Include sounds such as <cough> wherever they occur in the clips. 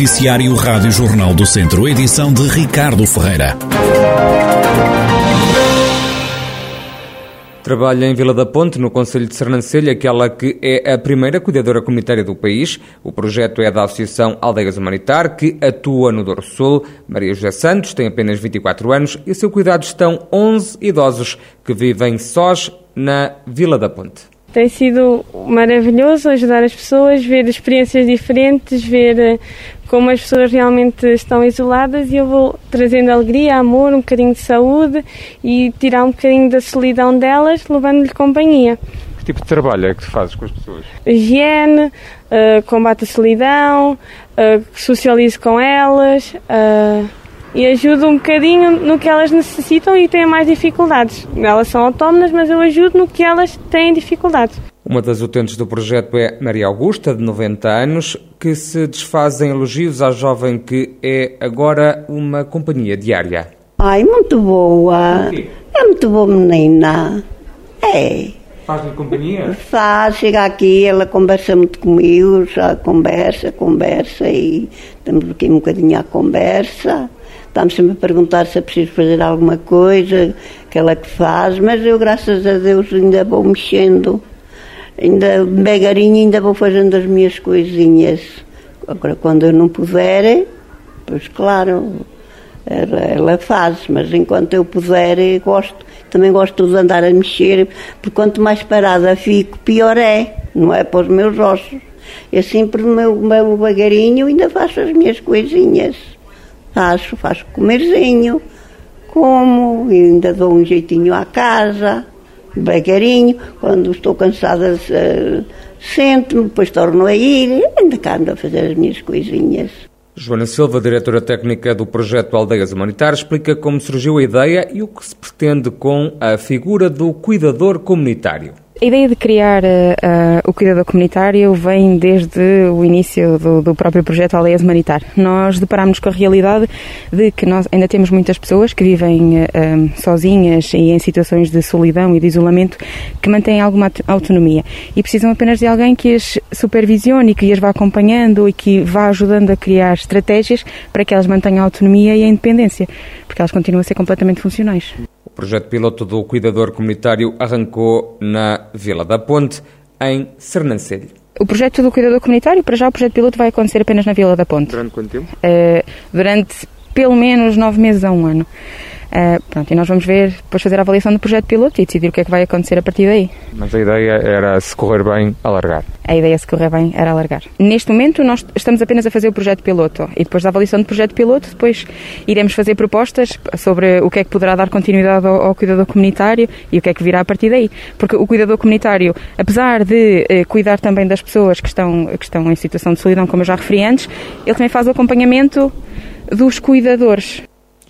Noticiário Rádio Jornal do Centro, edição de Ricardo Ferreira. Trabalha em Vila da Ponte, no Conselho de Sernancelha, aquela que é a primeira cuidadora comunitária do país. O projeto é da Associação Aldeias Humanitar, que atua no Douro Sul. Maria José Santos tem apenas 24 anos e a seu cuidado estão 11 idosos que vivem sós na Vila da Ponte. Tem sido maravilhoso ajudar as pessoas, ver experiências diferentes, ver eh, como as pessoas realmente estão isoladas e eu vou trazendo alegria, amor, um bocadinho de saúde e tirar um bocadinho da solidão delas, levando-lhe companhia. Que tipo de trabalho é que tu fazes com as pessoas? Higiene, uh, combate a solidão, uh, socializo com elas. Uh, e ajudo um bocadinho no que elas necessitam e têm mais dificuldades. Elas são autónomas, mas eu ajudo no que elas têm dificuldades. Uma das utentes do projeto é Maria Augusta, de 90 anos, que se desfaz em elogios à jovem que é agora uma companhia diária. Ai, muito boa. É muito boa menina. É. Faz-lhe companhia? Faz, chega aqui, ela conversa muito comigo, já conversa, conversa e estamos aqui um bocadinho à conversa. Estamos sempre a perguntar se é preciso fazer alguma coisa, aquela que faz, mas eu, graças a Deus, ainda vou mexendo, ainda devagarinho, ainda vou fazendo as minhas coisinhas. Agora, quando eu não puder, pois claro, ela, faz, mas enquanto eu puder, eu gosto. Também gosto de andar a mexer, porque quanto mais parada fico, pior é, não é para os meus ossos. Eu sempre, no meu, meu vagarinho, ainda faço as minhas coisinhas. Faço, faço comerzinho, como, ainda dou um jeitinho à casa, devagarinho. Quando estou cansada, uh, sento-me, depois torno a ir, ainda cá ando a fazer as minhas coisinhas. Joana Silva, diretora técnica do projeto Aldeias Humanitárias, explica como surgiu a ideia e o que se pretende com a figura do cuidador comunitário. A ideia de criar uh, o cuidador comunitário vem desde o início do, do próprio projeto Aldeias Humanitar. Nós deparámos com a realidade de que nós ainda temos muitas pessoas que vivem uh, sozinhas e em situações de solidão e de isolamento que mantêm alguma autonomia e precisam apenas de alguém que as supervisione e que as vá acompanhando e que vá ajudando a criar estratégias para que elas mantenham a autonomia e a independência, porque elas continuam a ser completamente funcionais. O projeto piloto do Cuidador Comunitário arrancou na Vila da Ponte, em Sernancelho. O projeto do Cuidador Comunitário, para já o projeto piloto vai acontecer apenas na Vila da Ponte. Durante quanto tempo? Uh, durante pelo menos nove meses a um ano. Uh, pronto, e nós vamos ver, depois fazer a avaliação do projeto piloto e decidir o que é que vai acontecer a partir daí. Mas a ideia era, se correr bem, alargar? A ideia, se correr bem, era alargar. Neste momento, nós estamos apenas a fazer o projeto piloto e depois da avaliação do projeto piloto, depois iremos fazer propostas sobre o que é que poderá dar continuidade ao, ao cuidador comunitário e o que é que virá a partir daí. Porque o cuidador comunitário, apesar de eh, cuidar também das pessoas que estão, que estão em situação de solidão, como eu já referi antes, ele também faz o acompanhamento dos cuidadores.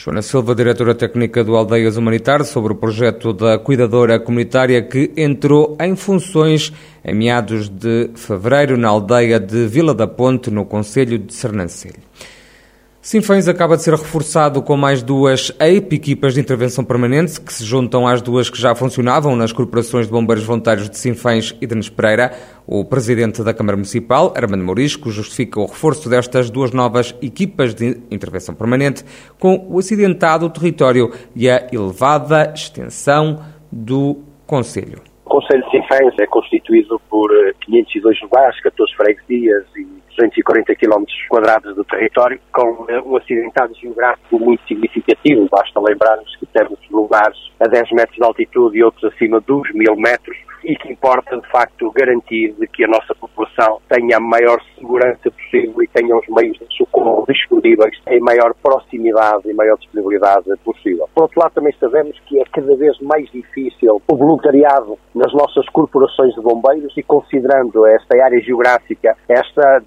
Joana Silva, diretora técnica do Aldeias Humanitar, sobre o projeto da cuidadora comunitária que entrou em funções em meados de fevereiro na aldeia de Vila da Ponte, no Conselho de Sernancelho. Sinfãs acaba de ser reforçado com mais duas EIP, equipas de intervenção permanente, que se juntam às duas que já funcionavam nas corporações de bombeiros voluntários de Sinfãs e de Nespereira. O presidente da Câmara Municipal, Armando Morisco, justifica o reforço destas duas novas equipas de intervenção permanente com o acidentado território e a elevada extensão do Conselho. O Conselho de Sinfãs é constituído por 502 lugares, 14 freguesias e 240 km quadrados do território, com um acidentado geográfico muito significativo. Basta lembrarmos que temos lugares a 10 metros de altitude e outros acima dos 1000 metros, e que importa, de facto, garantir que a nossa população tenha a maior segurança possível e tenha os meios de socorro disponíveis em maior proximidade e maior disponibilidade possível. Por outro lado, também sabemos que é cada vez mais difícil o voluntariado nas nossas corporações de bombeiros e considerando esta área geográfica, esta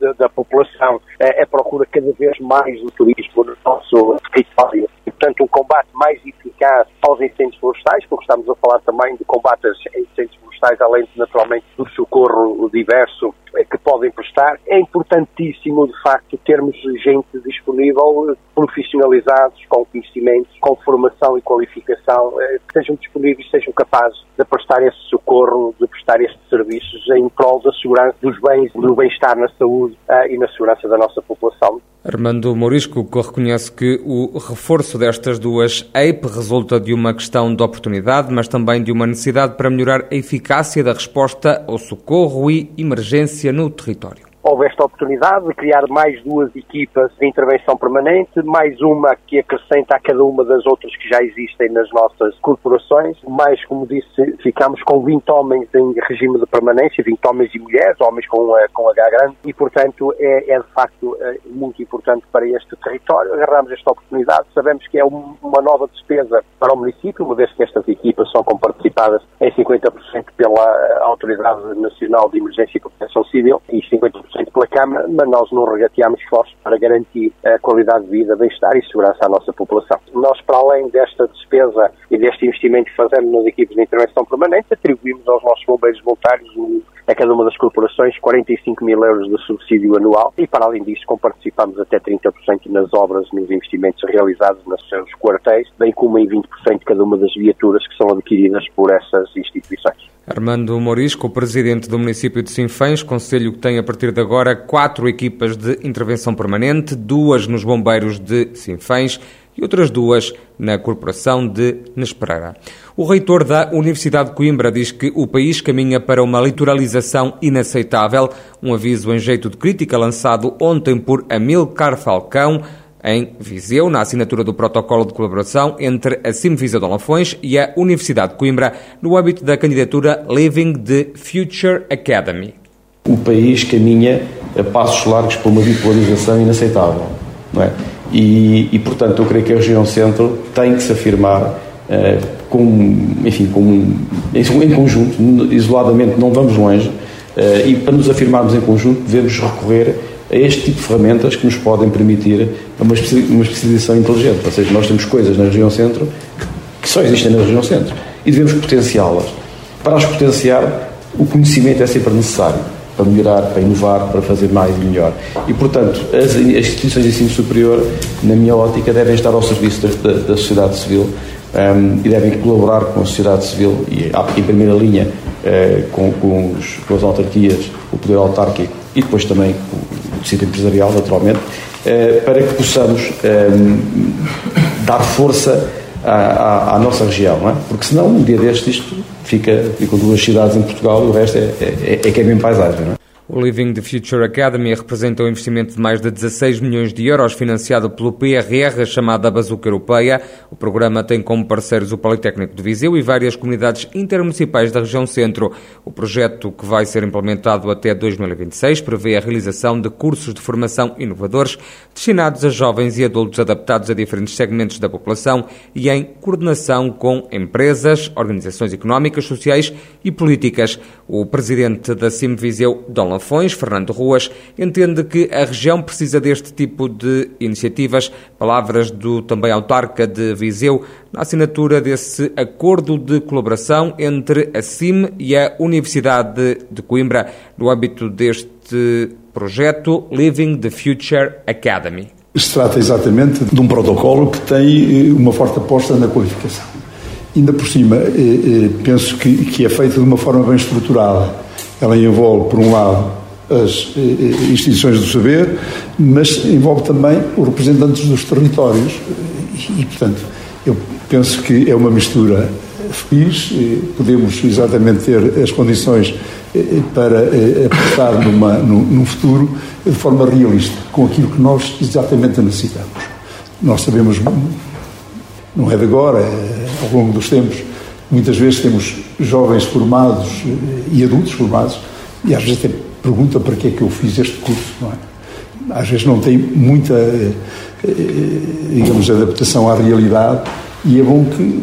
de, da população, é, é procura cada vez mais do turismo no nosso território e, portanto, um combate mais eficaz aos incêndios florestais, porque estamos a falar também de combate a incêndios florestais além, naturalmente, do socorro diverso que podem prestar. É importantíssimo, de facto, termos gente disponível, profissionalizados, com conhecimentos, com formação e qualificação, que sejam disponíveis, sejam capazes de prestar esse socorro, de prestar estes serviços em prol da segurança dos bens, do bem-estar na saúde uh, e na segurança da nossa população. Armando Morisco reconhece que o reforço destas duas EIP resulta de uma questão de oportunidade, mas também de uma necessidade para melhorar a eficácia da resposta ao socorro e emergência no território houve esta oportunidade de criar mais duas equipas de intervenção permanente, mais uma que acrescenta a cada uma das outras que já existem nas nossas corporações. Mais, como disse, ficamos com 20 homens em regime de permanência, 20 homens e mulheres, homens com, eh, com H grande, e portanto é, é de facto é muito importante para este território. Agarramos esta oportunidade, sabemos que é um, uma nova despesa para o município, uma vez que estas equipas são comparticipadas em 50% pela Autoridade Nacional de Emergência e Proteção Civil e 50% pela Câmara, mas nós não regateamos esforços para garantir a qualidade de vida, bem-estar e segurança à nossa população. Nós, para além desta despesa e deste investimento que fazemos nas equipes de intervenção permanente, atribuímos aos nossos bombeiros voluntários a cada uma das corporações 45 mil euros de subsídio anual e, para além disso, comparticipamos até 30% nas obras, nos investimentos realizados nos seus quartéis, bem como em 20% cada uma das viaturas que são adquiridas por essas instituições. Armando Morisco, presidente do município de Sinfãs, conselho que tem a partir de agora quatro equipas de intervenção permanente, duas nos bombeiros de Sinfãs e outras duas na Corporação de Nespereira. O reitor da Universidade de Coimbra diz que o país caminha para uma litoralização inaceitável, um aviso em jeito de crítica lançado ontem por Amilcar Falcão, em Viseu, na assinatura do protocolo de colaboração entre a Simvisa de Lafões e a Universidade de Coimbra, no âmbito da candidatura Living the Future Academy. O país caminha a passos largos para uma bipolarização inaceitável, não é? E, e, portanto, eu creio que a região centro tem que se afirmar uh, com, enfim, com, em, conjunto, isoladamente não vamos longe, uh, e para nos afirmarmos em conjunto devemos recorrer a este tipo de ferramentas que nos podem permitir uma, uma especialização inteligente. Ou seja, nós temos coisas na região centro que, que só existem na região centro e devemos potenciá-las. Para as potenciar, o conhecimento é sempre necessário para melhorar, para inovar, para fazer mais e melhor. E, portanto, as, as instituições de ensino superior, na minha ótica, devem estar ao serviço da, da, da sociedade civil um, e devem colaborar com a sociedade civil e, em primeira linha, uh, com, com, os, com as autarquias, o poder autárquico e depois também o tecido empresarial, naturalmente, uh, para que possamos um, dar força à, à, nossa região, é? Porque senão, um dia destes, isto fica, ficam duas cidades em Portugal e o resto é, é, é, que é bem paisagem, é? O Living the Future Academy representa um investimento de mais de 16 milhões de euros financiado pelo PRR, chamada Bazuca Europeia. O programa tem como parceiros o Politécnico de Viseu e várias comunidades intermunicipais da região centro. O projeto, que vai ser implementado até 2026, prevê a realização de cursos de formação inovadores destinados a jovens e adultos adaptados a diferentes segmentos da população e em coordenação com empresas, organizações económicas, sociais e políticas. O presidente da CIM Viseu, Dom Lafões, Fernando Ruas, entende que a região precisa deste tipo de iniciativas. Palavras do também autarca de Viseu na assinatura desse acordo de colaboração entre a CIM e a Universidade de Coimbra no âmbito deste projeto Living the Future Academy. Se trata exatamente de um protocolo que tem eh, uma forte aposta na qualificação. Ainda por cima, eh, eh, penso que é feito de uma forma bem estruturada ela envolve, por um lado, as eh, instituições do saber, mas envolve também os representantes dos territórios. E, portanto, eu penso que é uma mistura feliz, podemos exatamente ter as condições para apostar numa, num, num futuro de forma realista, com aquilo que nós exatamente necessitamos. Nós sabemos, não é de agora, é ao longo dos tempos, Muitas vezes temos jovens formados e adultos formados e às vezes até pergunta para que é que eu fiz este curso, não é? Às vezes não tem muita, eh, digamos, adaptação à realidade e é bom que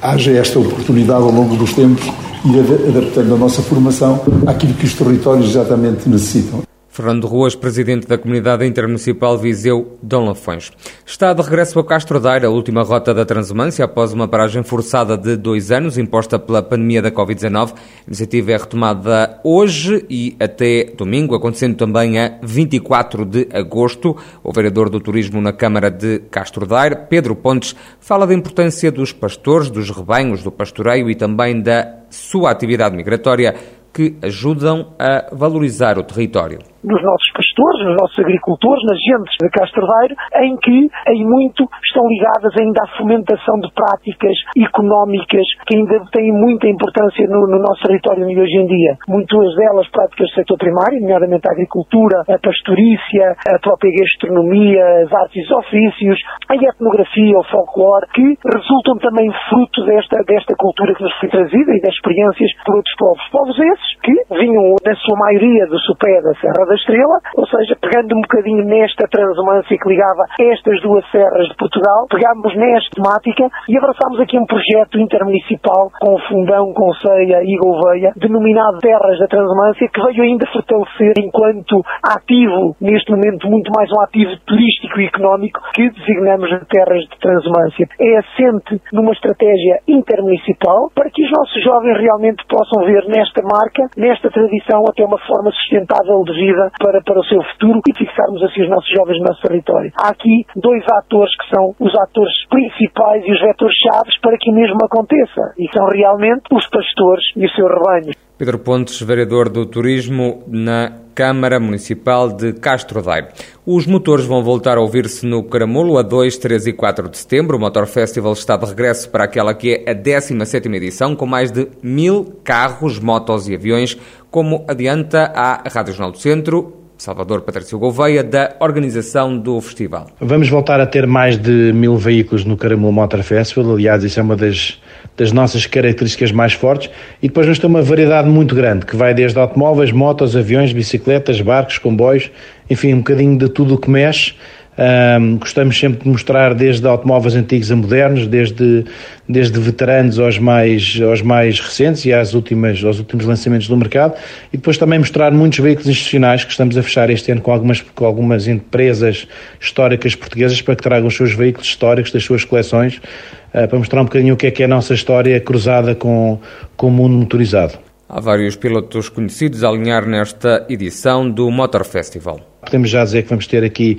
haja esta oportunidade ao longo dos tempos ir adaptando a nossa formação àquilo que os territórios exatamente necessitam. Fernando Ruas, presidente da Comunidade Intermunicipal Viseu Dom Lafões. Está de regresso a Castro Daire, a última rota da transumância, após uma paragem forçada de dois anos, imposta pela pandemia da Covid-19. A iniciativa é retomada hoje e até domingo, acontecendo também a 24 de agosto. O vereador do Turismo na Câmara de Castro Daire, Pedro Pontes, fala da importância dos pastores, dos rebanhos, do pastoreio e também da sua atividade migratória que ajudam a valorizar o território nos nossos pastores, nos nossos agricultores, nas gentes de Castrodeiro, em que em muito estão ligadas ainda à fomentação de práticas económicas que ainda têm muita importância no, no nosso território hoje em dia. Muitas delas práticas do setor primário, nomeadamente a agricultura, a pastorícia, a própria gastronomia, as artes e ofícios, a etnografia, o folclore, que resultam também fruto desta, desta cultura que nos foi trazida e das experiências por outros povos. Povos esses que vinham, na sua maioria, do sopé da Serra da Estrela, ou seja, pegando um bocadinho nesta transumância que ligava estas duas serras de Portugal, pegámos nesta temática e abraçámos aqui um projeto intermunicipal com Fundão, Conceia e Gouveia, denominado Terras da Transumância, que veio ainda fortalecer enquanto ativo, neste momento muito mais um ativo turístico e económico, que designamos de Terras de Transumância. É assente numa estratégia intermunicipal para que os nossos jovens realmente possam ver nesta marca, nesta tradição, até uma forma sustentável de vida para, para o seu futuro e fixarmos assim os nossos jovens no nosso território. Há aqui dois atores que são os atores principais e os vetores chaves para que o mesmo aconteça e são realmente os pastores e o seu rebanho. Pedro Pontes, vereador do Turismo na Câmara Municipal de Castro Daire. Os motores vão voltar a ouvir-se no Caramulo a 2, 3 e 4 de setembro. O Motor Festival está de regresso para aquela que é a 17 edição, com mais de mil carros, motos e aviões, como adianta a Rádio Jornal do Centro, Salvador Patrício Gouveia, da organização do festival. Vamos voltar a ter mais de mil veículos no Caramulo Motor Festival. Aliás, isso é uma das, das nossas características mais fortes. E depois vamos ter uma variedade muito grande, que vai desde automóveis, motos, aviões, bicicletas, barcos, comboios, enfim, um bocadinho de tudo o que mexe. Um, gostamos sempre de mostrar desde automóveis antigos a modernos, desde, desde veteranos aos mais, aos mais recentes e às últimas, aos últimos lançamentos do mercado, e depois também mostrar muitos veículos institucionais que estamos a fechar este ano com algumas, com algumas empresas históricas portuguesas para que tragam os seus veículos históricos das suas coleções, uh, para mostrar um bocadinho o que é que é a nossa história cruzada com, com o mundo motorizado. Há vários pilotos conhecidos a alinhar nesta edição do Motor Festival. Podemos já dizer que vamos ter aqui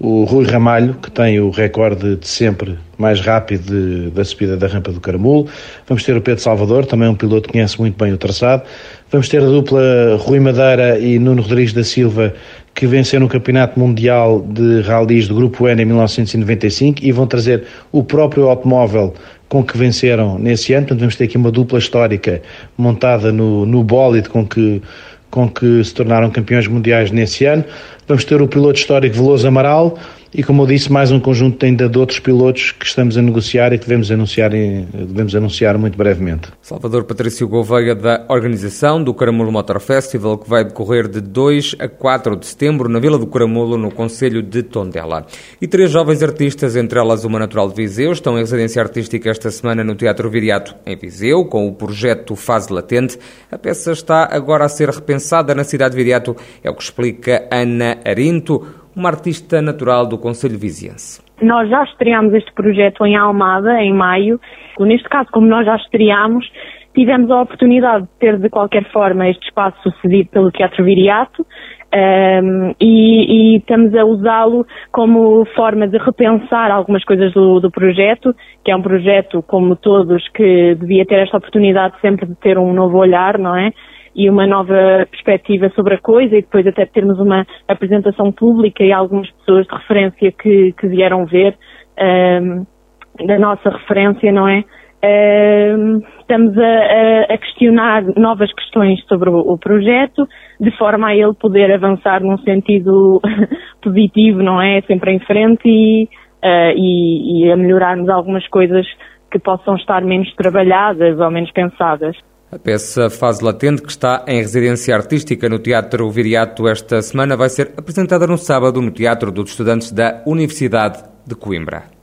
o Rui Ramalho, que tem o recorde de sempre mais rápido da subida da rampa do Caramulo. Vamos ter o Pedro Salvador, também um piloto que conhece muito bem o traçado. Vamos ter a dupla Rui Madeira e Nuno Rodrigues da Silva, que venceram o Campeonato Mundial de Rallys do Grupo N em 1995 e vão trazer o próprio automóvel com que venceram nesse ano. Portanto, vamos ter aqui uma dupla histórica montada no, no bólide com que com que se tornaram campeões mundiais nesse ano. Vamos ter o piloto histórico Veloso Amaral e, como eu disse, mais um conjunto ainda de outros pilotos que estamos a negociar e que devemos anunciar, devemos anunciar muito brevemente. Salvador Patrício Gouveia, da organização do Caramulo Motor Festival, que vai decorrer de 2 a 4 de setembro na Vila do Caramulo, no Conselho de Tondela. E três jovens artistas, entre elas uma natural de Viseu, estão em residência artística esta semana no Teatro Viriato, em Viseu, com o projeto Fase Latente. A peça está agora a ser repensada na cidade de Viriato, é o que explica Ana Arinto, uma artista natural do Conselho Viziense. Nós já estreámos este projeto em Almada, em maio. Neste caso, como nós já estreámos, tivemos a oportunidade de ter, de qualquer forma, este espaço sucedido pelo Teatro Viriato um, e, e, estamos a usá-lo como forma de repensar algumas coisas do, do, projeto, que é um projeto, como todos, que devia ter esta oportunidade sempre de ter um novo olhar, não é? E uma nova perspectiva sobre a coisa e depois até termos uma apresentação pública e algumas pessoas de referência que, que vieram ver um, da nossa referência, não é? Um, estamos a, a, questionar novas questões sobre o, o, projeto, de forma a ele poder avançar num sentido <laughs> positivo, não é? Sempre em frente e, uh, e, e a melhorarmos algumas coisas que possam estar menos trabalhadas ou menos pensadas. A peça Fase Latente, que está em residência artística no Teatro Viriato esta semana, vai ser apresentada no sábado no Teatro dos Estudantes da Universidade de Coimbra.